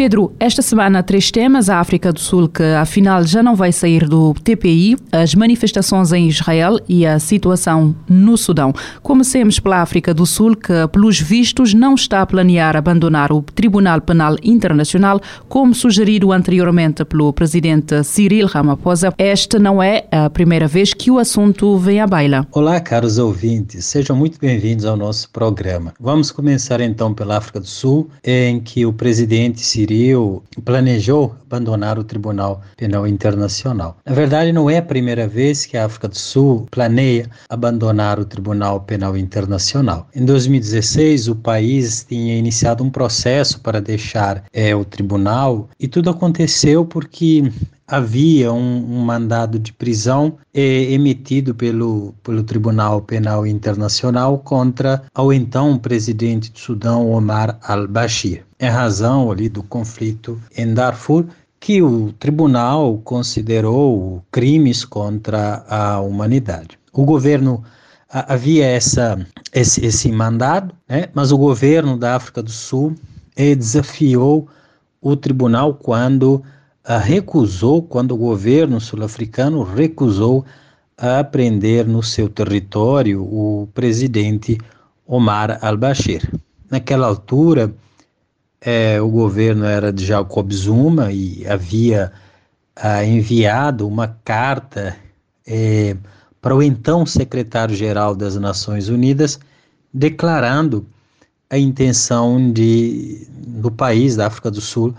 Pedro, esta semana três temas. A África do Sul, que afinal já não vai sair do TPI, as manifestações em Israel e a situação no Sudão. Comecemos pela África do Sul, que pelos vistos não está a planear abandonar o Tribunal Penal Internacional, como sugerido anteriormente pelo presidente Cyril Ramaphosa. Esta não é a primeira vez que o assunto vem à baila. Olá, caros ouvintes. Sejam muito bem-vindos ao nosso programa. Vamos começar então pela África do Sul, em que o presidente Cyril Cyril planejou abandonar o Tribunal Penal Internacional. Na verdade, não é a primeira vez que a África do Sul planeia abandonar o Tribunal Penal Internacional. Em 2016, o país tinha iniciado um processo para deixar é, o tribunal e tudo aconteceu porque havia um, um, mandado de prisão eh, emitido pelo, pelo Tribunal Penal Internacional contra o então presidente do Sudão, Omar al-Bashir. Em razão ali do conflito em Darfur, que o tribunal considerou crimes contra a humanidade. O governo havia essa, esse, esse mandado, né? mas o governo da África do Sul eh, desafiou o tribunal quando recusou, quando o governo sul-africano recusou a prender no seu território o presidente Omar al-Bashir. Naquela altura, é, o governo era de Jacob Zuma e havia ah, enviado uma carta é, para o então secretário-geral das Nações Unidas declarando a intenção de, do país, da África do Sul,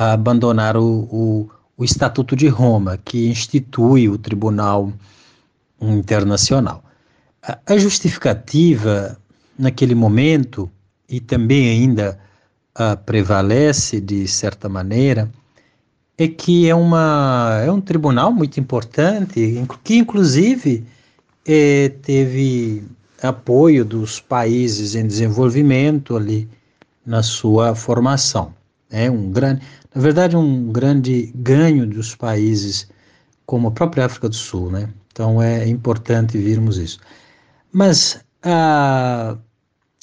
a abandonar o, o, o Estatuto de Roma, que institui o Tribunal Internacional. A, justificativa, naquele momento, e também ainda prevalece de certa maneira, é que é, uma, é um tribunal muito importante, que inclusive é, teve apoio dos países em desenvolvimento ali na sua formação. É um grande, na verdade, um grande ganho dos países como a própria África do Sul, né? Então é importante virmos isso. Mas ah,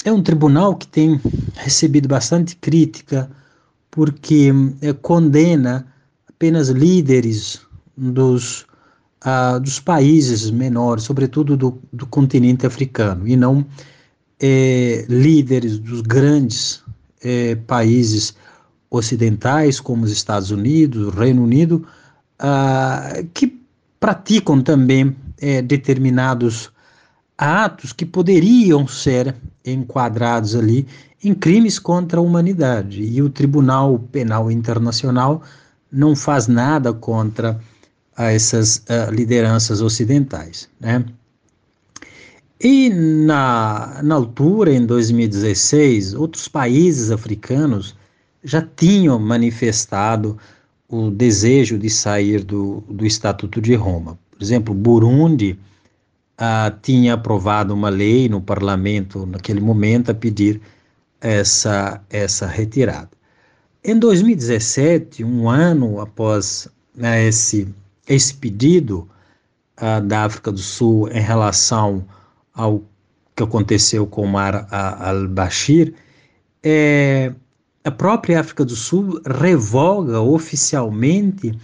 é um tribunal que tem recebido bastante crítica porque é, condena apenas líderes dos, ah, dos países menores, sobretudo do, do continente africano, e não é, líderes dos grandes é, países ocidentais, como os Estados Unidos, o Reino Unido, uh, que praticam também é, determinados atos que poderiam ser enquadrados ali em crimes contra a humanidade. E o Tribunal Penal Internacional não faz nada contra uh, essas uh, lideranças ocidentais. Né? E na, na altura, em 2016, outros países africanos já tinham manifestado o desejo de sair do, do Estatuto de Roma. Por exemplo, Burundi ah, tinha aprovado uma lei no parlamento naquele momento a pedir essa, essa retirada. Em 2017, um ano após né, esse, esse pedido ah, da África do Sul em relação ao que aconteceu com Omar al-Bashir, é, a própria África do Sul revoga oficialmente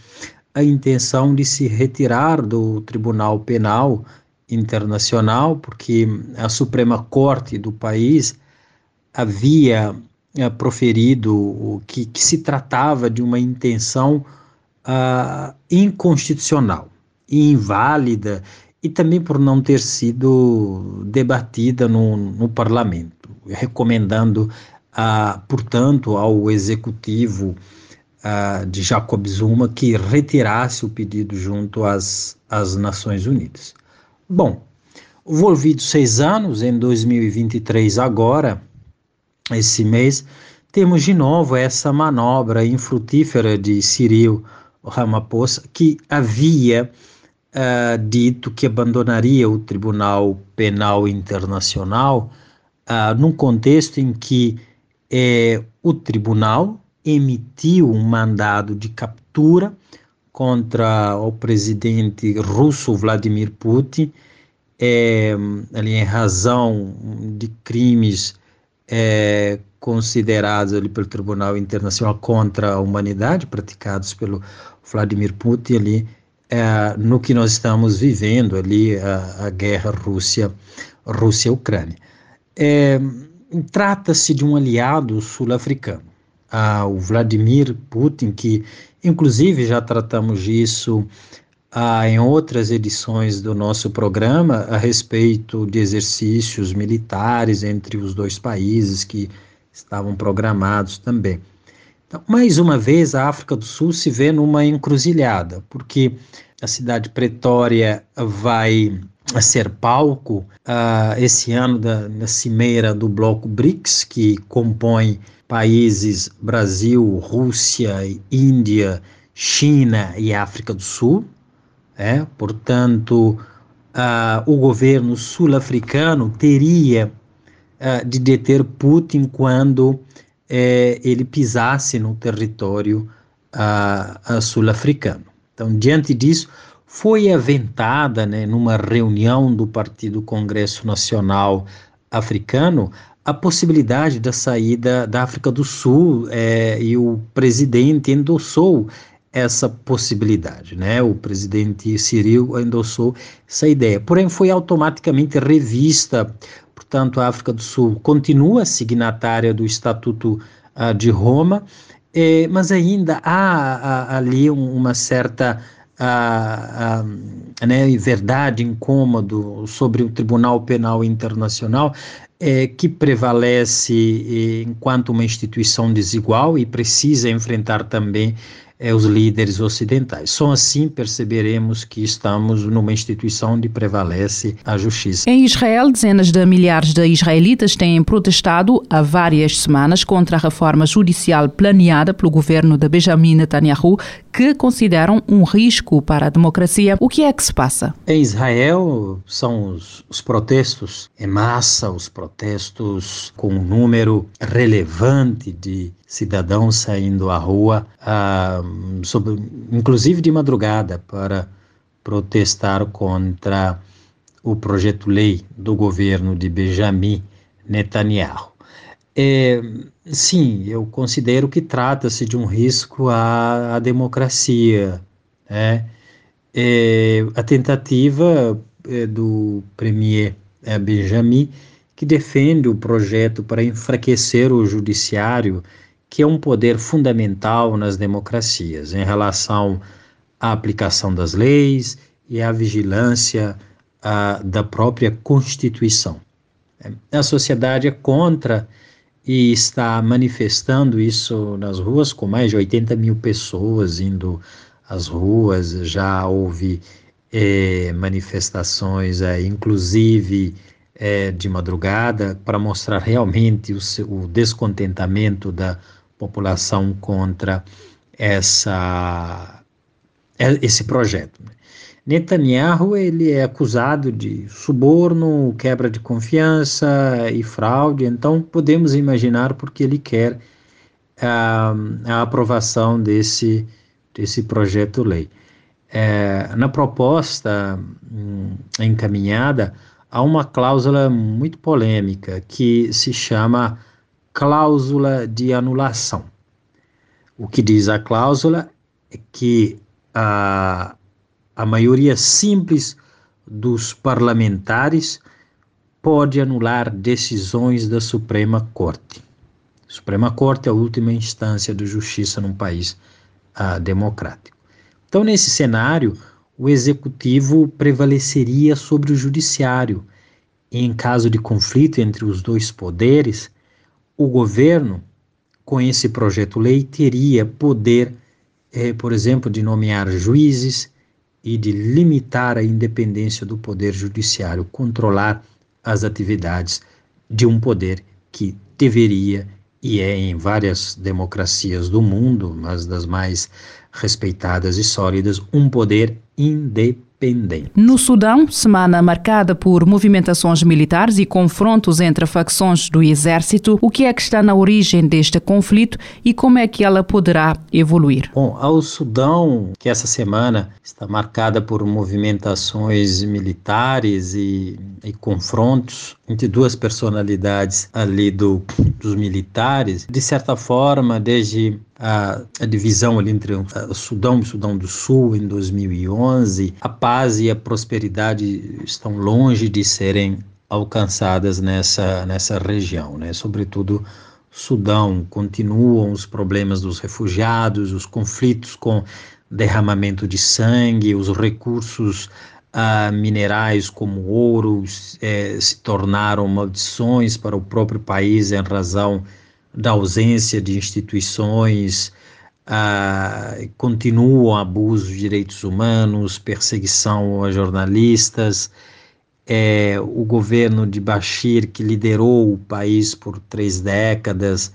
a intenção de se retirar do Tribunal Penal Internacional, porque a Suprema Corte do país havia uh, proferido que, que, se tratava de uma intenção uh, inconstitucional, inválida, e também por não ter sido debatida no, no parlamento, recomendando portanto, ao executivo de Jacob Zuma que retirasse o pedido junto às, às Nações Unidas. Bom, volvido seis anos, em 2023, agora, esse mês, temos de novo essa manobra infrutífera de Cyril Ramaphosa, que havia dito que abandonaria o Tribunal Penal Internacional num contexto em que eh, o tribunal emitiu um mandado de captura contra o presidente russo Vladimir Putin, é, ali em razão de crimes é, considerados ali pelo Tribunal Internacional contra a humanidade praticados pelo Vladimir Putin ali é, no que nós estamos vivendo ali a, a guerra Rússia Rússia Ucrânia. É, Trata-se de um aliado sul-africano, o Vladimir Putin, que inclusive já tratamos disso ah, em outras edições do nosso programa a respeito de exercícios militares entre os dois países que estavam programados também. Então, mais uma vez, a África do Sul se vê numa encruzilhada, porque a cidade Pretória vai ser palco uh, esse ano da, da cimeira do bloco BRICS, que compõe países Brasil, Rússia, Índia, China e África do Sul. É? Portanto, uh, o governo sul-africano teria uh, de deter Putin quando eh, ele pisasse no território sul-africano. Então, diante disso, foi aventada, né, numa reunião do Partido Congresso Nacional Africano, a possibilidade da saída da África do Sul é, e o presidente endossou essa possibilidade, né? O presidente Cyril endossou essa ideia, porém foi automaticamente revista. Portanto, a África do Sul continua signatária do Estatuto uh, de Roma, eh, mas ainda há, há ali uma certa a, a né, verdade, incômodo sobre o Tribunal Penal Internacional é, que prevalece enquanto uma instituição desigual e precisa enfrentar também é, os líderes ocidentais. Só assim perceberemos que estamos numa instituição onde prevalece a justiça. Em Israel, dezenas de milhares de israelitas têm protestado há várias semanas contra a reforma judicial planeada pelo governo de Benjamin Netanyahu, que consideram um risco para a democracia. O que é que se passa? Em Israel, são os, os protestos em massa, os protestos com um número relevante de cidadãos saindo à rua, ah, sobre, inclusive de madrugada, para protestar contra o projeto-lei do governo de Benjamin Netanyahu. É, sim, eu considero que trata-se de um risco à, à democracia. Né? É, a tentativa é, do premier é, Benjamin, que defende o projeto para enfraquecer o judiciário que é um poder fundamental nas democracias em relação à aplicação das leis e à vigilância da própria Constituição. A sociedade é contra e está manifestando isso nas ruas, com mais de 80 mil pessoas indo às ruas, já houve é, manifestações, é, inclusive é, de madrugada, para mostrar realmente o, o descontentamento da população contra essa, é, esse projeto. Né? Netanyahu ele é acusado de suborno, quebra de confiança e fraude, então podemos imaginar porque ele quer a, a aprovação desse, desse projeto-lei. É, na proposta hum, encaminhada, há uma cláusula muito polêmica que se chama cláusula de anulação. O que diz a cláusula é que a, a maioria simples dos parlamentares pode anular decisões da Suprema Corte. Suprema Corte é a última instância de justiça num país ah, democrático. Então, nesse cenário, o executivo prevaleceria sobre o judiciário. E, em caso de conflito entre os dois poderes, o governo, com esse projeto-lei, teria poder, eh, por exemplo, de nomear juízes e de limitar a independência do poder judiciário, controlar as atividades de um poder que deveria e é em várias democracias do mundo, mas das mais respeitadas e sólidas, um poder independente no Sudão, semana marcada por movimentações militares e confrontos entre facções do exército, o que é que está na origem deste conflito e como é que ela poderá evoluir? Bom, ao Sudão, que essa semana está marcada por movimentações militares e, e confrontos entre duas personalidades ali do, dos militares, de certa forma, desde a, a, divisão ali entre o Sudão e o Sudão do Sul em 2011, a paz e a prosperidade estão longe de serem alcançadas nessa, nessa região, né? sobretudo Sudão, continuam os problemas dos refugiados, os conflitos com derramamento de sangue, os recursos uh, minerais como ouro eh, se tornaram maldições para o próprio país em razão da ausência de instituições, uh, continuam abusos de direitos humanos, perseguição a jornalistas. É, o governo de Bashir, que liderou o país por três décadas,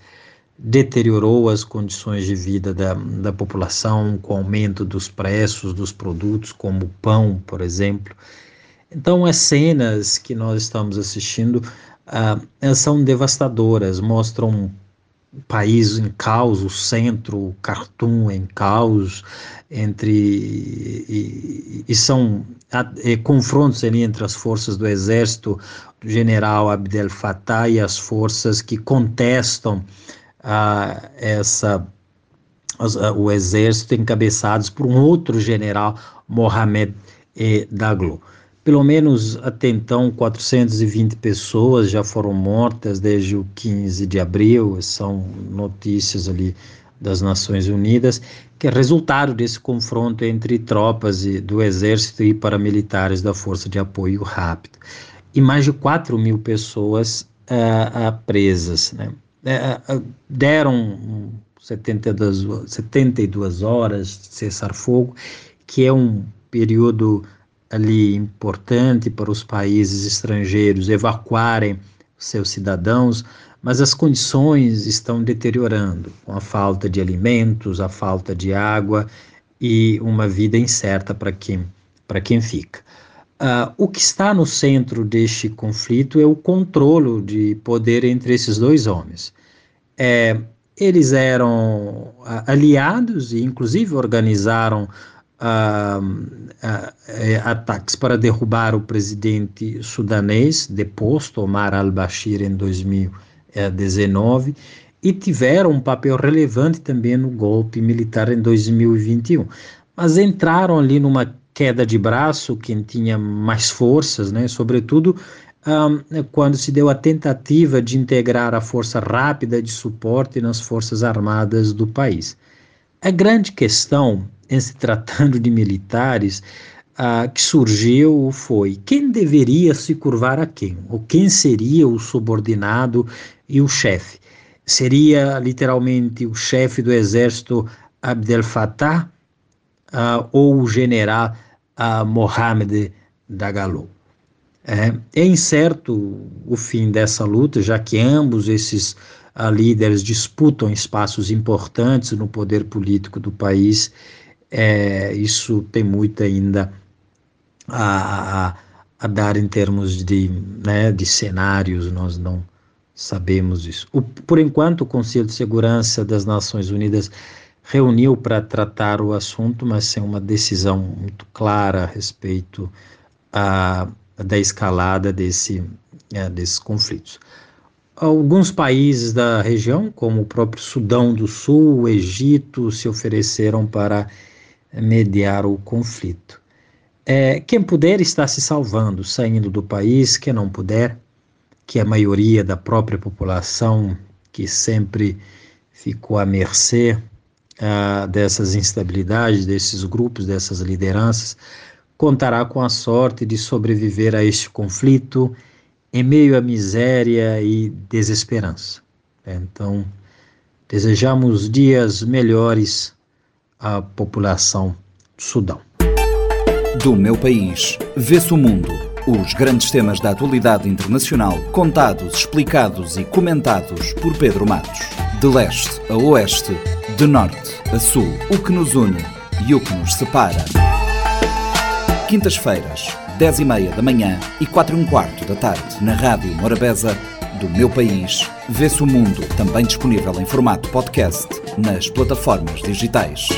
deteriorou as condições de vida da, da população, com aumento dos preços dos produtos, como o pão, por exemplo. Então, as cenas que nós estamos assistindo uh, são devastadoras, mostram o país em caos, o centro, o Khartoum em caos, entre e, e são e, confrontos ali entre as forças do exército do general Abdel Fattah e as forças que contestam a essa o exército encabeçados por um outro general Mohamed Daglo. Pelo menos até então, 420 pessoas já foram mortas desde o 15 de abril, são notícias ali das Nações Unidas, que é resultado desse confronto entre tropas do Exército e paramilitares da Força de Apoio Rápido. E mais de 4 mil pessoas uh, presas. Né? Uh, deram 72, 72 horas de cessar-fogo, que é um período ali importante para os países estrangeiros evacuarem seus cidadãos, mas as condições estão deteriorando, com a falta de alimentos, a falta de água e uma vida incerta para quem, para quem fica. Uh, o que está no centro deste conflito é o controle de poder entre esses dois homens. É, eles eram aliados e, inclusive, organizaram uh, uh, ataques para derrubar o presidente sudanês, deposto Omar al-Bashir em 2019, e tiveram um papel relevante também no golpe militar em 2021. Mas entraram ali numa queda de braço, quem tinha mais forças, né, sobretudo um, quando se deu a tentativa de integrar a força rápida de suporte nas forças armadas do país. A grande questão em se tratando de militares, ah, que surgiu foi quem deveria se curvar a quem, ou quem seria o subordinado e o chefe. Seria literalmente o chefe do exército Abdel Fattah ah, ou o general ah, Mohamed Dagalo. É, é incerto o fim dessa luta, já que ambos esses líderes disputam espaços importantes no poder político do país é, isso tem muito ainda a, a, a, dar em termos de, né, de cenários, nós não sabemos isso. O, por enquanto, o Conselho de Segurança das Nações Unidas reuniu para tratar o assunto, mas sem uma decisão muito clara a respeito a, da escalada desse, é, desses conflitos. Alguns países da região, como o próprio Sudão do Sul, o Egito, se ofereceram para mediar o conflito. É, quem puder está se salvando, saindo do país, quem não puder, que a maioria da própria população, que sempre ficou à mercê uh, dessas instabilidades, desses grupos, dessas lideranças, contará com a sorte de sobreviver a este conflito em meio à miséria e desesperança. Então, desejamos dias melhores a população do Sudão. Do meu país, vê-se o mundo. Os grandes temas da atualidade internacional, contados, explicados e comentados por Pedro Matos. de leste a oeste, de norte a sul, o que nos une e o que nos separa. Quintas-feiras, 10 e meia da manhã e 4 e um quarto da tarde, na Rádio Morabeza, do meu país, vê-se o mundo, também disponível em formato podcast nas plataformas digitais.